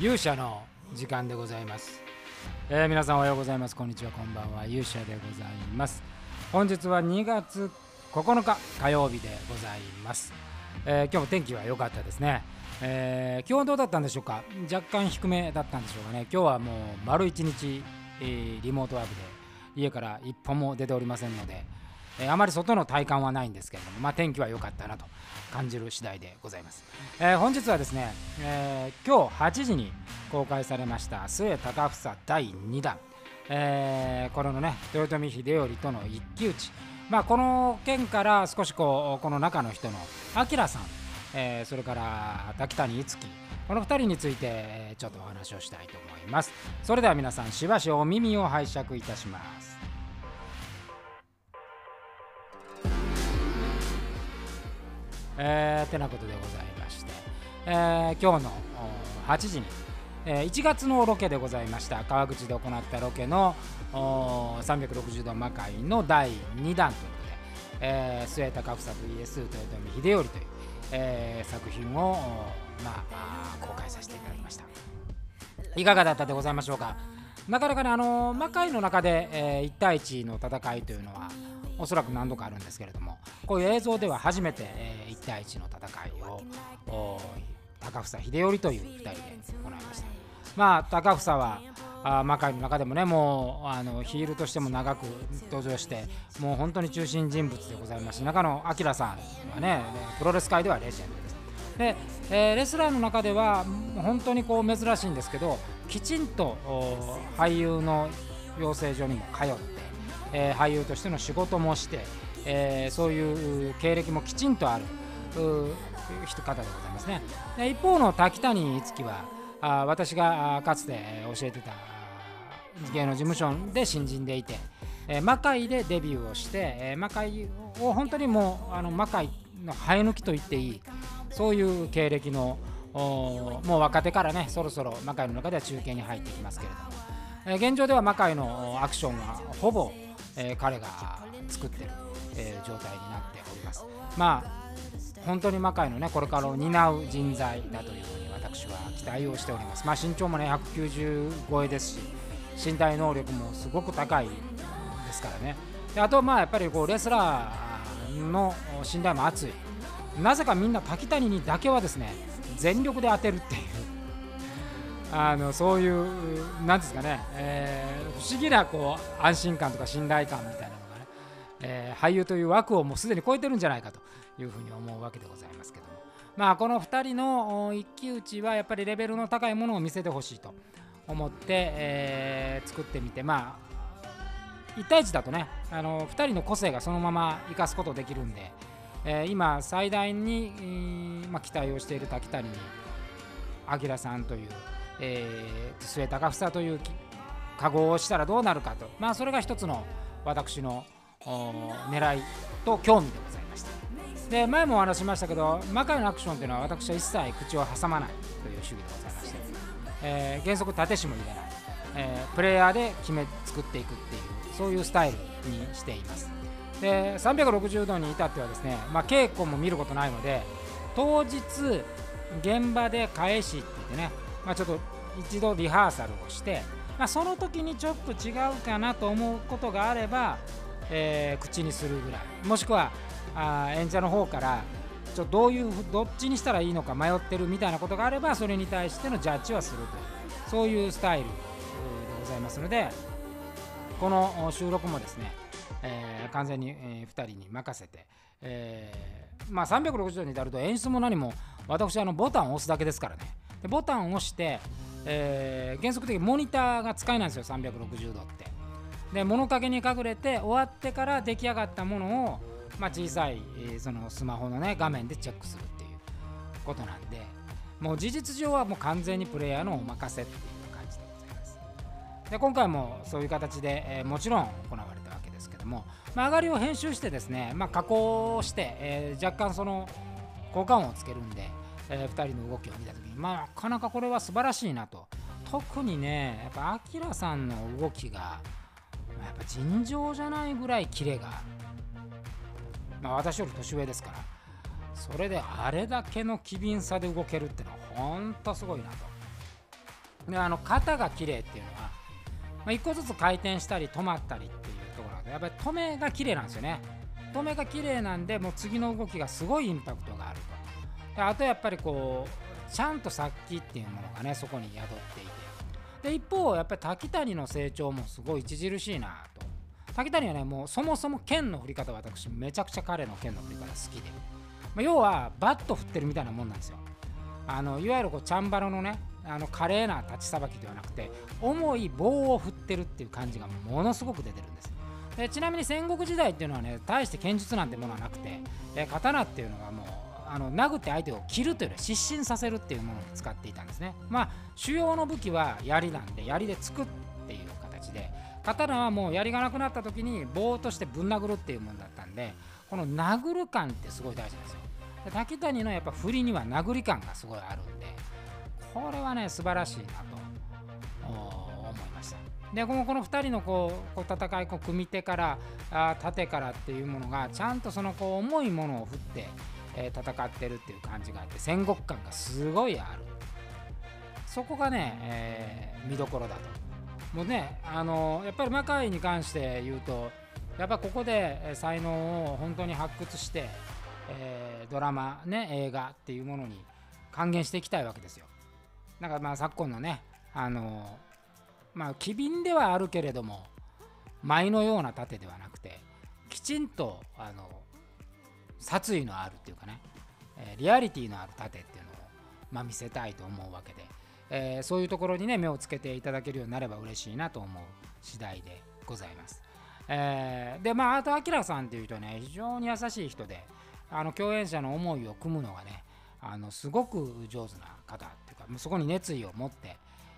勇者の時間でございます、えー皆さんおはようございます。こんにちは。こんばんは。勇者でございます。本日は2月9日火曜日でございます、えー今日も天気は良かったですね、えー気温どうだったんでしょうか？若干低めだったんでしょうかね。今日はもう丸一日、えーリモートワークで家から一歩も出ておりませんので、えあまり外の体感はないんですけれども、まあ、天気は良かったなと感じる次第でございます、えー本日はですね、えー今日8時に公開されました末高房第2弾、えーこれのね豊臣秀頼との一騎打ち。まあこの件から少しこうこの中の人の明さん、えそれから滝谷樹この2人についてちょっとお話をしたいと思います。それでは皆さんしばしお耳を拝借いたします。えーてなことでございまして、えー今日の8時に、えー1月のロケでございました。川口で行ったロケの360度魔界の第2弾ということで、えー末高房 VS 豊臣秀頼という、えー作品を、まあ、あ公開させていただきました。いかがだったでございましょうか？なかなかねあの魔界の中で、え1対1の戦いというのはおそらく何度かあるんですけれどもこういう映像では初めて、え1対1の戦いを高房秀頼という2人で行いました。まあ高房はあ魔界の中でもねもうあのヒールとしても長く登場してもう本当に中心人物でございます。し中野明さんはねプロレス界ではレジェンドです。で、えーレスラーの中では本当にこう珍しいんですけどきちんと俳優の養成所にも通って、えー俳優としての仕事もして、えーそういう経歴もきちんとあるう人方でございますね。で一方の滝谷樹はあ私がかつて教えてた芸能事務所で新人でいて、えー魔界でデビューをして、えー魔界を本当にもうあの魔界の生え抜きと言っていいそういう経歴のもう若手からねそろそろ魔界の中では中継に入ってきますけれども、えー現状では魔界のアクションはほぼ、えー彼が作ってる、えー状態になっております。まあ本当に魔界のねこれからを担う人材だというふうに私は期待をしております。まあ身長もね190超えですし身体能力もすごく高いですからね。であとまあやっぱりこうレスラーの信頼も厚い。なぜかみんな滝谷にだけはですね全力で当てるっていうあのそういうなんですかね、えー不思議なこう安心感とか信頼感みたいなのがね、えー俳優という枠をもうすでに超えてるんじゃないかというふうに思うわけでございますけども。まあこの2人の一騎打ちはやっぱりレベルの高いものを見せてほしいと思って、えー作ってみてまあ1対1だとねあの2人の個性がそのまま生かすことできるんで、えー今最大に、まあ、期待をしている滝谷に明さんという、えー末高房というき加護をしたらどうなるかと、まあ、それが一つの私のお狙いと興味でございました。で前もお話ししましたけど魔界のアクションというのは私は一切口を挟まないという主義でございまして、えー原則縦しも入れない、えープレイヤーで決め作っていくっていうそういうスタイルにしています。で360度に至ってはですね、まあ、稽古も見ることないので当日現場で返しって言ってね、まあ、ちょっと一度リハーサルをして、まあ、その時にちょっと違うかなと思うことがあれば、えー口にするぐらい。もしくはあ演者の方からちょどういうどっちにしたらいいのか迷ってるみたいなことがあればそれに対してのジャッジはするというそういうスタイルでございますのでこの収録もですね、えー完全に、え2人に任せて、えーまあ、360度に至ると演出も何も私あのボタンを押すだけですからね。でボタンを押して、えー原則的にモニターが使えないんですよ360度って。で物陰に隠れて終わってから出来上がったものを、まあ、小さい、えーそのスマホのね画面でチェックするっていうことなんでもう事実上はもう完全にプレイヤーのお任せっていう感じでございます。で今回もそういう形で、えーもちろん行われたわけですけども、まあ、上がりを編集してですね、まあ、加工して、えー若干その効果音をつけるんで、え2人の動きを見た時に、まあ、なかなかこれは素晴らしいなと。特にねやっぱアキラさんの動きがまやっぱ尋常じゃないぐらいキレが、まあ、私より年上ですからそれであれだけの機敏さで動けるってのはほんとすごいなと。であの肩が綺麗っていうのは、まあ、1個ずつ回転したり止まったりっていうところでやっぱり止めが綺麗なんですよね。止めが綺麗なんでもう次の動きがすごいインパクトあとやっぱりこうちゃんと殺気っていうものがねそこに宿っていて。で一方やっぱり滝谷の成長もすごい著しいなと。滝谷はねもうそもそも剣の振り方私めちゃくちゃ彼の剣の振り方好きで、まあ、要はバット振ってるみたいなもんなんですよ。あのいわゆるこうチャンバラのねあの華麗な立ちさばきではなくて重い棒を振ってるっていう感じがものすごく出てるんです。でちなみに戦国時代っていうのはね大して剣術なんてものはなくてえ刀っていうのはもうあの殴って相手を切るというより失神させるっていうものに使っていたんですね。まあ主要の武器は槍なんで槍で突くっていう形で刀はもう槍がなくなった時に棒としてぶん殴るっていうものだったんでこの殴る感ってすごい大事なんですよ。で滝谷のやっぱ振りには殴り感がすごいあるんでこれはね素晴らしいなと思いました。でこのこの2人のこうこう戦いこう組手からあ縦からっていうものがちゃんとそのこう重いものを振って、えー、戦ってるっていう感じがあって戦国感がすごいある。そこがね、えー、見どころだと。もうねあのやっぱり魔界に関して言うとやっぱここで才能を本当に発掘して、えー、ドラマね映画っていうものに還元していきたいわけですよ。なんかまあ昨今のねあのまあ機敏ではあるけれども舞のような盾ではなくてきちんとあの殺意のあるっていうかね、えリアリティのある盾っていうのを、まあ、見せたいと思うわけで、えー、そういうところにね目をつけていただけるようになれば嬉しいなと思う次第でございます。えー、でまああとアキラさんっていう人ね非常に優しい人であの共演者の思いを組むのがねあのすごく上手な方っていうかそこに熱意を持って、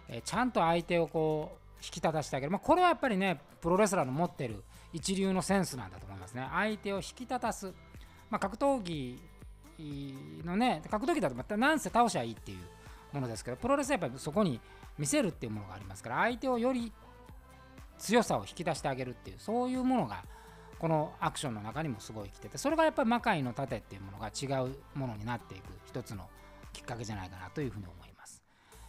えー、ちゃんと相手をこう引き立たせてあげる、まあ、これはやっぱりねプロレスラーの持ってる一流のセンスなんだと思いますね。相手を引き立たす、まあ、格闘技のね格闘技だとまたなんせ倒しゃいいっていうものですけどプロレスはやっぱりそこに見せるっていうものがありますから相手をより強さを引き出してあげるっていうそういうものがこのアクションの中にもすごい来ててそれがやっぱり魔界の盾っていうものが違うものになっていく一つのきっかけじゃないかなというふうに思います。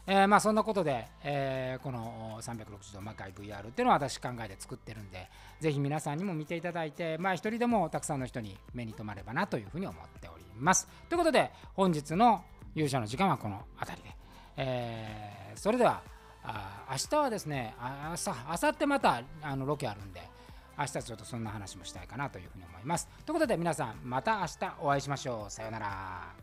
えー、まあそんなことで、えー、この360度魔界 VR っていうのは私考えて作ってるんでぜひ皆さんにも見ていただいてまあ一人でもたくさんの人に目に留まればなというふうに思っております。ということで本日の勇者の時間はこの辺りで、えー、それではあ明日はですねあさってまたあのロケあるんで明日ちょっとそんな話もしたいかなというふうに思います。ということで皆さんまた明日お会いしましょう。さようなら。